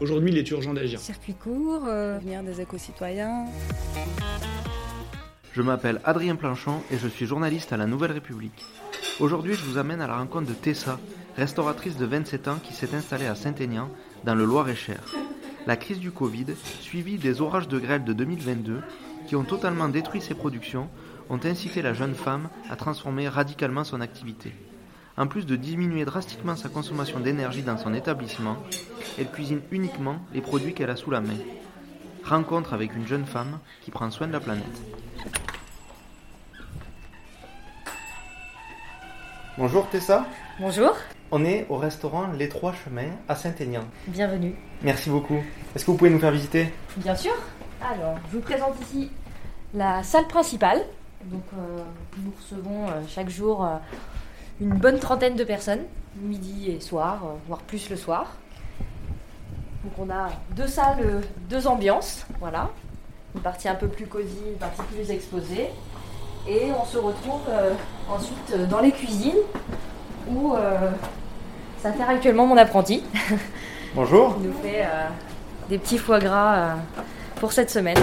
Aujourd'hui, il est urgent d'agir. Circuit court, euh, devenir des éco-citoyens. Je m'appelle Adrien Planchon et je suis journaliste à la Nouvelle République. Aujourd'hui, je vous amène à la rencontre de Tessa, restauratrice de 27 ans qui s'est installée à Saint-Aignan, dans le Loir-et-Cher. La crise du Covid, suivie des orages de grêle de 2022, qui ont totalement détruit ses productions, ont incité la jeune femme à transformer radicalement son activité. En plus de diminuer drastiquement sa consommation d'énergie dans son établissement, elle cuisine uniquement les produits qu'elle a sous la main. Rencontre avec une jeune femme qui prend soin de la planète. Bonjour Tessa. Bonjour. On est au restaurant Les Trois Chemins à Saint-Aignan. Bienvenue. Merci beaucoup. Est-ce que vous pouvez nous faire visiter? Bien sûr. Alors, je vous présente ici la salle principale. Donc, euh, nous recevons euh, chaque jour euh, une bonne trentaine de personnes, midi et soir, euh, voire plus le soir. Donc on a deux salles, deux ambiances, voilà. Une partie un peu plus cosy, une partie plus exposée. Et on se retrouve euh, ensuite euh, dans les cuisines où euh, actuellement mon apprenti. Bonjour. Il nous fait euh, des petits foie gras pour cette semaine.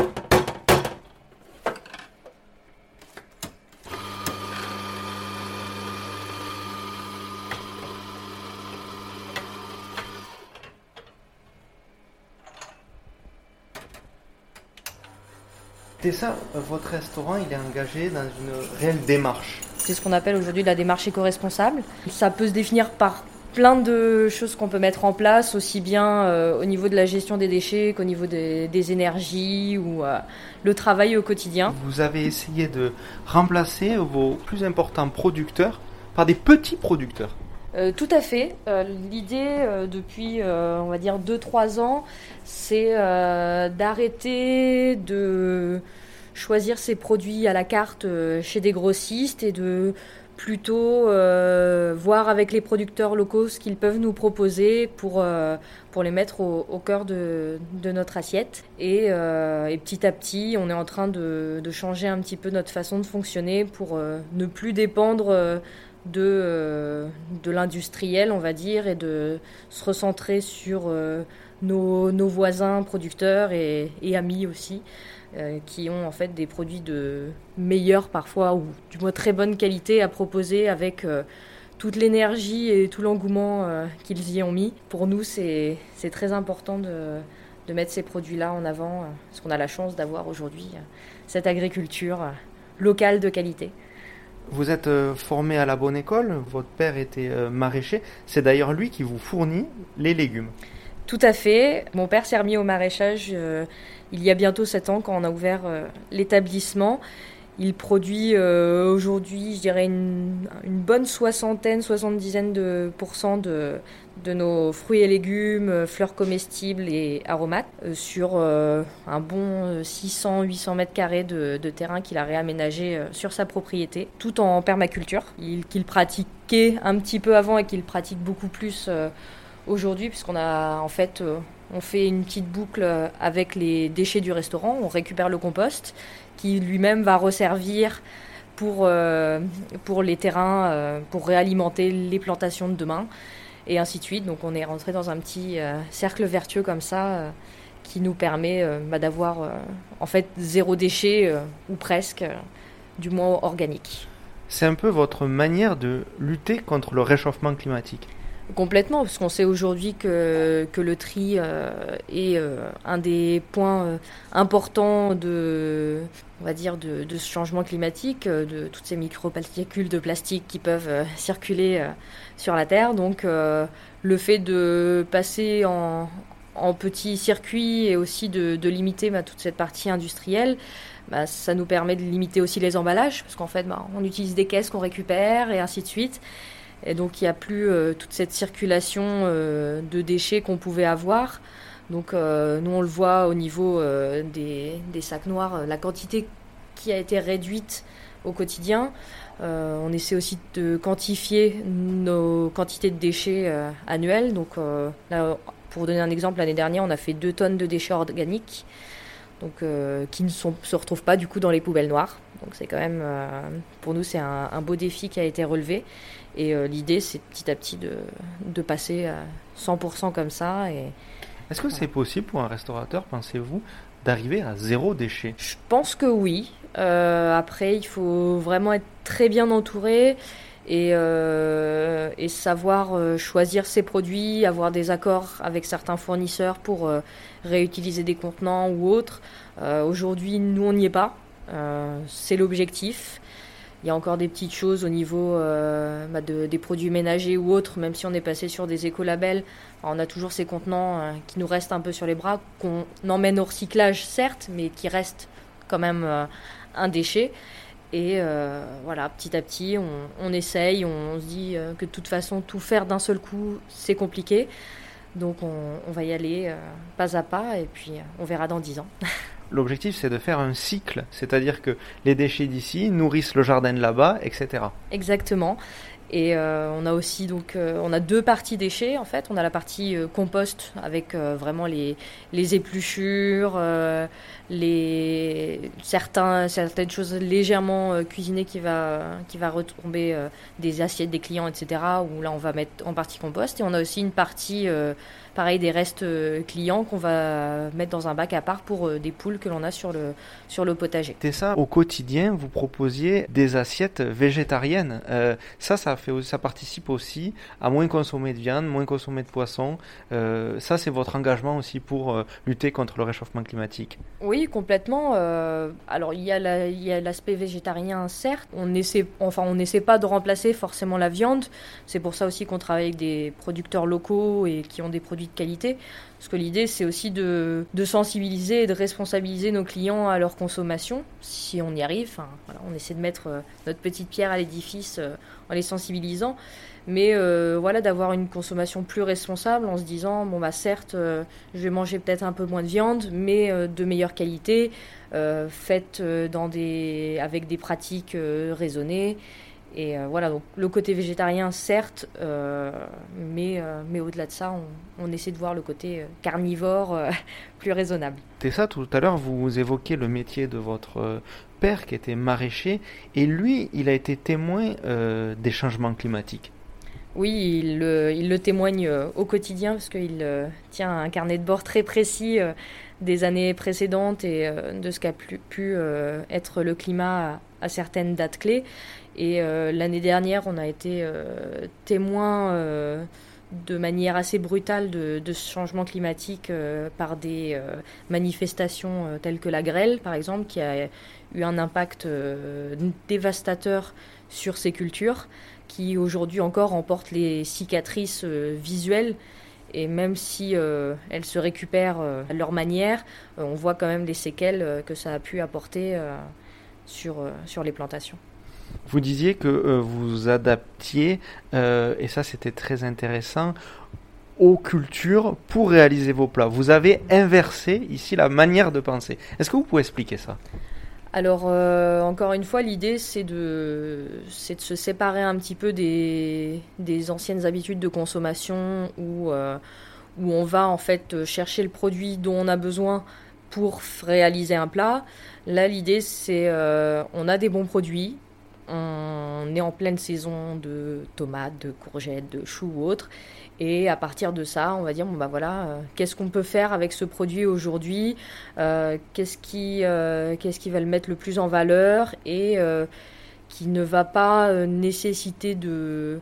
Tessa, euh, votre restaurant, il est engagé dans une réelle démarche. C'est ce qu'on appelle aujourd'hui la démarche éco-responsable. Ça peut se définir par plein de choses qu'on peut mettre en place, aussi bien euh, au niveau de la gestion des déchets qu'au niveau des, des énergies ou euh, le travail au quotidien. Vous avez essayé de remplacer vos plus importants producteurs par des petits producteurs. Euh, tout à fait. Euh, L'idée euh, depuis, on va dire, 2-3 ans, c'est d'arrêter de choisir ses produits à la carte chez des grossistes et de plutôt voir avec les producteurs locaux ce qu'ils peuvent nous proposer pour, pour les mettre au, cœur de, notre assiette. Et, et petit à petit, on est en train de, changer un petit peu notre façon de fonctionner pour ne plus dépendre de, euh, de l'industriel, on va dire, et de se recentrer sur euh, nos, voisins producteurs et, amis aussi, euh, qui ont en fait des produits de meilleure parfois, ou du moins très bonne qualité à proposer avec toute l'énergie et tout l'engouement qu'ils y ont mis. Pour nous, c'est très important de, de mettre ces produits-là en avant, parce qu'on a la chance d'avoir aujourd'hui cette agriculture locale de qualité. Vous êtes euh, formé à la bonne école, votre père était euh, maraîcher, c'est d'ailleurs lui qui vous fournit les légumes. Tout à fait. Mon père s'est remis au maraîchage euh, il y a bientôt 7 ans quand on a ouvert l'établissement. Il produit aujourd'hui, je dirais, une, une bonne soixantaine, soixante-dizaine de pourcents de, de nos fruits et légumes, euh, fleurs comestibles et aromates euh, sur euh, un bon 600-800 mètres carrés de, terrain qu'il a réaménagé sur sa propriété, tout en permaculture, il- qu'il pratiquait un petit peu avant et qu'il pratique beaucoup plus aujourd'hui, puisqu'on a en fait, on fait une petite boucle avec les déchets du restaurant, on récupère le compost qui lui-même va resservir pour, pour les terrains, pour réalimenter les plantations de demain, et ainsi de suite. Donc on est rentré dans un petit euh, cercle vertueux comme ça, euh, qui nous permet euh, bah, d'avoir en fait zéro déchet, ou presque, du moins organique. C'est un peu votre manière de lutter contre le réchauffement climatique. Complètement, parce qu'on sait aujourd'hui que, que le tri euh, est euh, un des points euh, importants de, on va dire, de, ce changement climatique, de toutes ces microparticules de plastique qui peuvent circuler sur la Terre. Donc, le fait de passer en, petits circuits et aussi de, de limiter bah, toute cette partie industrielle, bah, ça nous permet de limiter aussi les emballages, parce qu'en fait, bah, on utilise des caisses qu'on récupère et ainsi de suite. Et donc il n'y a plus euh, toute cette circulation euh, de déchets qu'on pouvait avoir. Donc nous on le voit au niveau des, sacs noirs, la quantité qui a été réduite au quotidien. on essaie aussi de quantifier nos quantités de déchets annuelles. Donc là, pour donner un exemple, l'année dernière, on a fait 2 tonnes de déchets organiques donc euh, qui ne se retrouvent pas du coup dans les poubelles noires. Donc c'est quand même, euh, pour nous, c'est un, beau défi qui a été relevé. Et euh, l'idée, c'est petit à petit de, passer à 100% comme ça. Et, Est-ce que c'est possible pour un restaurateur, pensez-vous, d'arriver à zéro déchet? Je pense que oui. après, il faut vraiment être très bien entouré et, euh, et savoir euh, choisir ses produits, avoir des accords avec certains fournisseurs pour euh, réutiliser des contenants ou autres. Aujourd'hui, nous, on n'y est pas. c'est l'objectif. Il y a encore des petites choses au niveau bah de, des produits ménagers ou autres, même si on est passé sur des écolabels. On a toujours ces contenants qui nous restent un peu sur les bras, qu'on emmène au recyclage, certes, mais qui restent quand même un déchet. Et euh, voilà, petit à petit, on, essaye, on, se dit euh, que de toute façon, tout faire d'un seul coup, c'est compliqué. Donc on, va y aller euh, pas à pas et puis on verra dans dix ans. L'objectif, c'est de faire un cycle, c'est-à-dire que les déchets d'ici nourrissent le jardin de là-bas, etc. Exactement. Et on a aussi donc on a deux parties déchets en fait. On a la partie compost avec vraiment les, les épluchures, les certaines choses légèrement euh, cuisinées qui va qui va retomber euh, des assiettes des clients etc où là on va mettre en partie compost et on a aussi une partie euh, pareil des restes euh, clients qu'on va mettre dans un bac à part pour euh, des poules que l'on a sur le, sur le potager. C'est ça, au quotidien, vous proposiez des assiettes végétariennes. Euh, ça, ça, fait, ça participe aussi à moins consommer de viande, moins consommer de poisson. ça, c'est votre engagement aussi pour lutter contre le réchauffement climatique. Oui, complètement. alors, il y a l'aspect végétarien, certes. On essaie, enfin, on n'essaie pas de remplacer forcément la viande. C'est pour ça aussi qu'on travaille avec des producteurs locaux et qui ont des produits de qualité. Parce que l'idée, c'est aussi de, sensibiliser et de responsabiliser nos clients à leur consommation, si on y arrive. Enfin, on essaie de mettre euh, notre petite pierre à l'édifice euh, en les sensibilisant. Mais euh, voilà, d'avoir une consommation plus responsable en se disant, bon, bah certes, je vais manger peut-être un peu moins de viande, mais de meilleure qualité, faite dans des, avec des pratiques raisonnées. Et euh, voilà, donc le côté végétarien, certes, euh, mais, euh, mais au-delà de ça, on, essaie de voir le côté carnivore plus raisonnable. C'est ça, tout à l'heure, vous évoquiez le métier de votre père qui était maraîcher, et lui, il a été témoin des changements climatiques. Oui, il, il le témoigne au quotidien parce qu'il tient un carnet de bord très précis des années précédentes et de ce qu'a pu être le climat à certaines dates clés. Et euh, l'année dernière, on a été euh, témoin euh, de manière assez brutale de, ce changement climatique par des manifestations telles que la grêle, par exemple, qui a eu un impact dévastateur sur ces cultures, qui aujourd'hui encore emportent les cicatrices visuelles. Et même si elles se récupèrent à leur manière, on voit quand même les séquelles que ça a pu apporter sur, sur les plantations. Vous disiez que euh, vous adaptiez, euh, et ça c'était très intéressant, aux cultures pour réaliser vos plats. Vous avez inversé ici la manière de penser. Est-ce que vous pouvez expliquer ça? Alors, euh, encore une fois, l'idée, c'est de, de se séparer un petit peu des, des anciennes habitudes de consommation où, où on va en fait chercher le produit dont on a besoin pour réaliser un plat. Là, l'idée, c'est on a des bons produits, on est en pleine saison de tomates, de courgettes, de choux ou autres. Et à partir de ça, on va dire bon bah voilà, euh, qu'est-ce qu'on peut faire avec ce produit aujourd'hui euh, Qu'est-ce qui, euh, qu'est-ce qui va le mettre le plus en valeur et qui ne va pas nécessiter de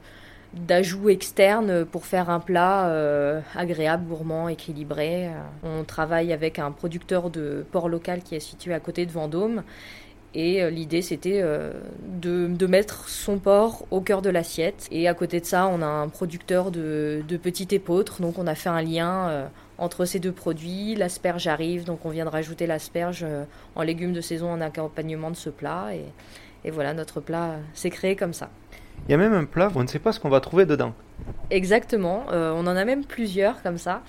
d'ajouts externes pour faire un plat agréable, gourmand, équilibré. On travaille avec un producteur de porc local qui est situé à côté de Vendôme et euh, l'idée, c'était euh, de, mettre son porc au cœur de l'assiette. Et à côté de ça, on a un producteur de, de petites épeautres. Donc, on a fait un lien euh, entre ces deux produits. L'asperge arrive, donc on vient de rajouter l'asperge en légumes de saison en accompagnement de ce plat. Et, et voilà, notre plat s'est créé comme ça. Il y a même un plat, on ne sait pas ce qu'on va trouver dedans. Exactement, on en a même plusieurs comme ça.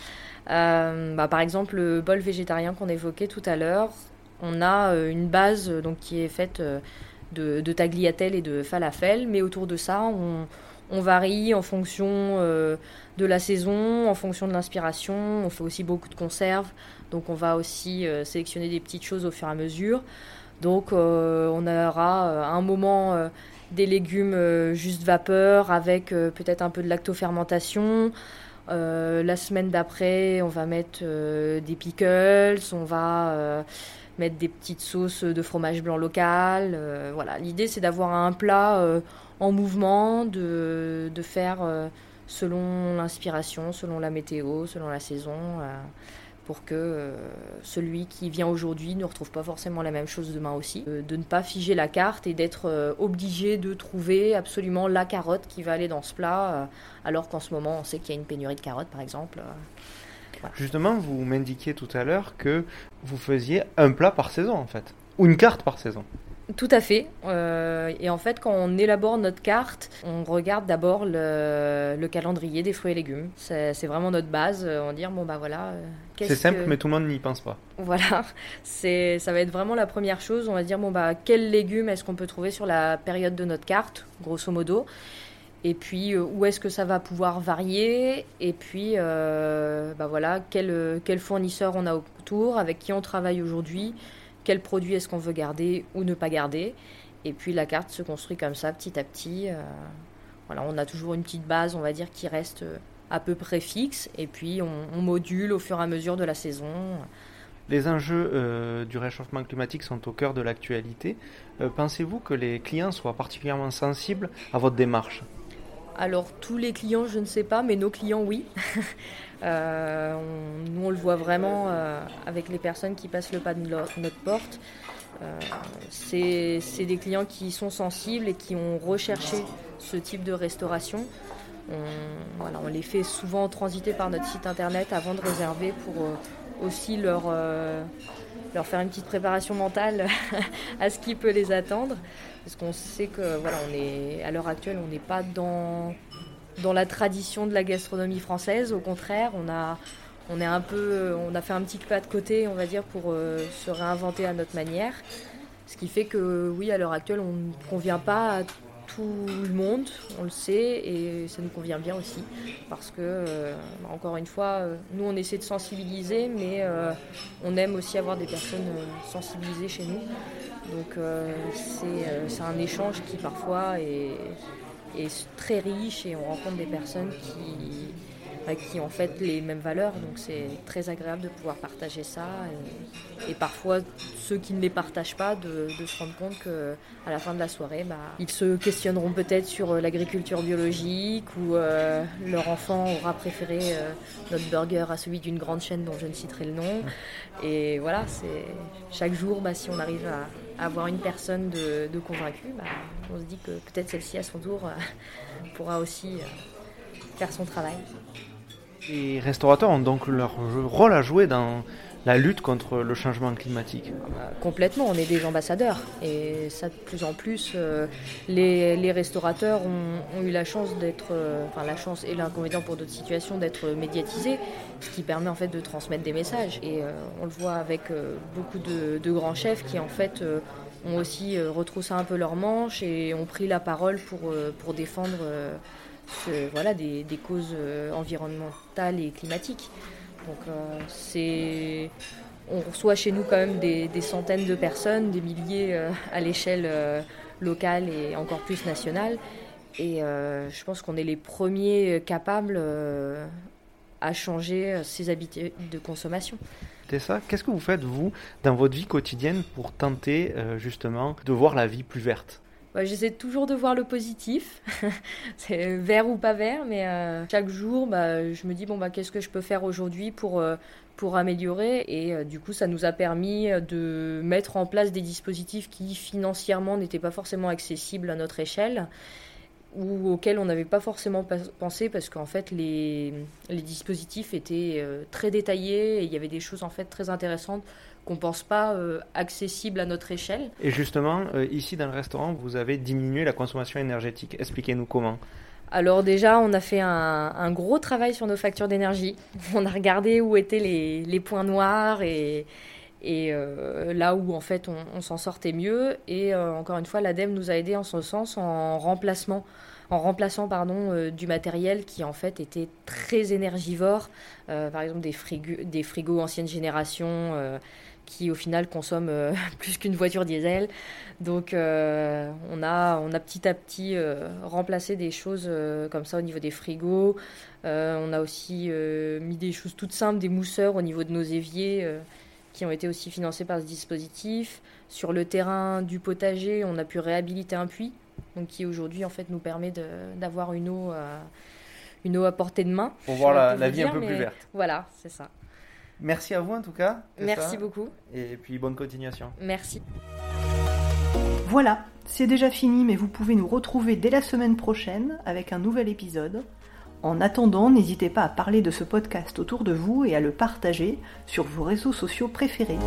Bah, par exemple, le bol végétarien qu'on évoquait tout à l'heure, on a une base donc, qui est faite de, de tagliatelle et de falafel, mais autour de ça, on, varie en fonction euh, de la saison, en fonction de l'inspiration. On fait aussi beaucoup de conserves, donc on va aussi euh, sélectionner des petites choses au fur et à mesure. Donc euh, on aura un moment des légumes juste vapeur avec peut-être un peu de lactofermentation. la semaine d'après, on va mettre des pickles, on va mettre des petites sauces de fromage blanc local. voilà, l'idée c'est d'avoir un plat en mouvement, de, faire euh, selon l'inspiration, selon la météo, selon la saison, euh, pour que euh, celui qui vient aujourd'hui ne retrouve pas forcément la même chose demain aussi. de ne pas figer la carte et d'être obligé de trouver absolument la carotte qui va aller dans ce plat, alors qu'en ce moment on sait qu'il y a une pénurie de carottes par exemple. Justement, vous m'indiquiez tout à l'heure que vous faisiez un plat par saison en fait, ou une carte par saison. Tout à fait. Euh, et en fait, quand on élabore notre carte, on regarde d'abord le, calendrier des fruits et légumes. C'est vraiment notre base. On dire bon bah voilà. Euh, c'est simple, mais tout le monde n'y pense pas. Voilà, c'est ça va être vraiment la première chose. On va dire bon bah quels légumes est-ce qu'on peut trouver sur la période de notre carte, grosso modo. Et puis euh, où est-ce que ça va pouvoir varier? Et puis bah voilà quel, quel fournisseur on a autour, avec qui on travaille aujourd'hui? Quel produit est-ce qu'on veut garder ou ne pas garder. Et puis la carte se construit comme ça petit à petit. Euh, voilà, on a toujours une petite base, on va dire, qui reste euh, à peu près fixe. Et puis on, module au fur et à mesure de la saison. Les enjeux euh, du réchauffement climatique sont au cœur de l'actualité. Pensez-vous que les clients soient particulièrement sensibles à votre démarche? Alors tous les clients, je ne sais pas, mais nos clients, oui. Euh, nous, on le voit vraiment euh, avec les personnes qui passent le pas de notre porte. Euh, c'est des clients qui sont sensibles et qui ont recherché ce type de restauration. On, voilà, on les fait souvent transiter par notre site internet avant de réserver pour aussi leur, faire une petite préparation mentale à ce qui peut les attendre. Parce qu'on sait que voilà, à l'heure actuelle, on n'est pas dans, dans la tradition de la gastronomie française. Au contraire, on a, on est un peu, on a fait un petit pas de côté, on va dire, pour euh, se réinventer à notre manière. Ce qui fait que oui, à l'heure actuelle, on ne convient pas à tout le monde, on le sait, et ça nous convient bien aussi. Parce que, euh, encore une fois, euh, nous, on essaie de sensibiliser, mais on aime aussi avoir des personnes sensibilisées chez nous. Donc c'est un échange qui parfois est, très riche et on rencontre des personnes qui, bah, qui ont en fait les mêmes valeurs. Donc c'est très agréable de pouvoir partager ça. Et, parfois, ceux qui ne les partagent pas, de, se rendre compte qu'à la fin de la soirée, bah, ils se questionneront peut-être sur euh, l'agriculture biologique ou leur enfant aura préféré notre burger à celui d'une grande chaîne dont je ne citerai le nom. Et voilà, c'est chaque jour, bah, si on arrive à avoir une personne de, convaincue, bah, on se dit que peut-être celle-ci à son tour euh, pourra aussi euh, faire son travail. Les restaurateurs ont donc leur rôle à jouer dans la lutte contre le changement climatique bah, Complètement, on est des ambassadeurs. Et ça, de plus en plus, euh, les, restaurateurs ont, eu la chance d'être, enfin la chance et l'inconvénient pour d'autres situations d'être médiatisés, ce qui permet en fait de transmettre des messages. Et on le voit avec beaucoup de, grands chefs qui en fait ont aussi euh, retroussé un peu leurs manches et ont pris la parole pour, euh, pour défendre euh, voilà, des, des causes environnementales et climatiques. Donc c'est on reçoit chez nous quand même des, centaines de personnes, des milliers à l'échelle locale et encore plus nationale. Et je pense qu'on est les premiers capables à changer ses habitudes de consommation ça. Qu'est-ce que vous faites, vous, dans votre vie quotidienne pour tenter euh, justement de voir la vie plus verte? J'essaie toujours de voir le positif, c'est vert ou pas vert, mais euh, chaque jour, bah, je me dis, bon, bah, qu'est-ce que je peux faire aujourd'hui pour, euh, pour améliorer? Et du coup, ça nous a permis de mettre en place des dispositifs qui financièrement n'étaient pas forcément accessibles à notre échelle ou auxquels on n'avait pas forcément pensé parce qu'en fait les, les, dispositifs étaient euh, très détaillés et il y avait des choses en fait très intéressantes qu'on pense pas euh, accessible à notre échelle. Et justement, euh, ici dans le restaurant, vous avez diminué la consommation énergétique. Expliquez-nous comment. Alors déjà, on a fait un, un gros travail sur nos factures d'énergie. On a regardé où étaient les, les points noirs et, et euh, là où en fait on, on s'en sortait mieux. Et encore une fois, l'ADEME nous a aidé en ce sens en remplacement en remplaçant pardon, euh, du matériel qui en fait était très énergivore, euh, par exemple des, frigo, des frigos ancienne génération euh, qui au final consomment euh, plus qu'une voiture diesel. Donc euh, on, a, on a petit à petit euh, remplacé des choses comme ça au niveau des frigos. On a aussi mis des choses toutes simples, des mousseurs au niveau de nos éviers qui ont été aussi financés par ce dispositif. Sur le terrain du potager, on a pu réhabiliter un puits donc qui aujourd'hui en fait nous permet d'avoir une eau à, une eau à portée de main. Pour voir la, vie un peu plus verte. Voilà, c'est ça. Merci à vous en tout cas. Merci ça. beaucoup. Et puis bonne continuation. Merci. Voilà, c'est déjà fini, mais vous pouvez nous retrouver dès la semaine prochaine avec un nouvel épisode. En attendant, n'hésitez pas à parler de ce podcast autour de vous et à le partager sur vos réseaux sociaux préférés.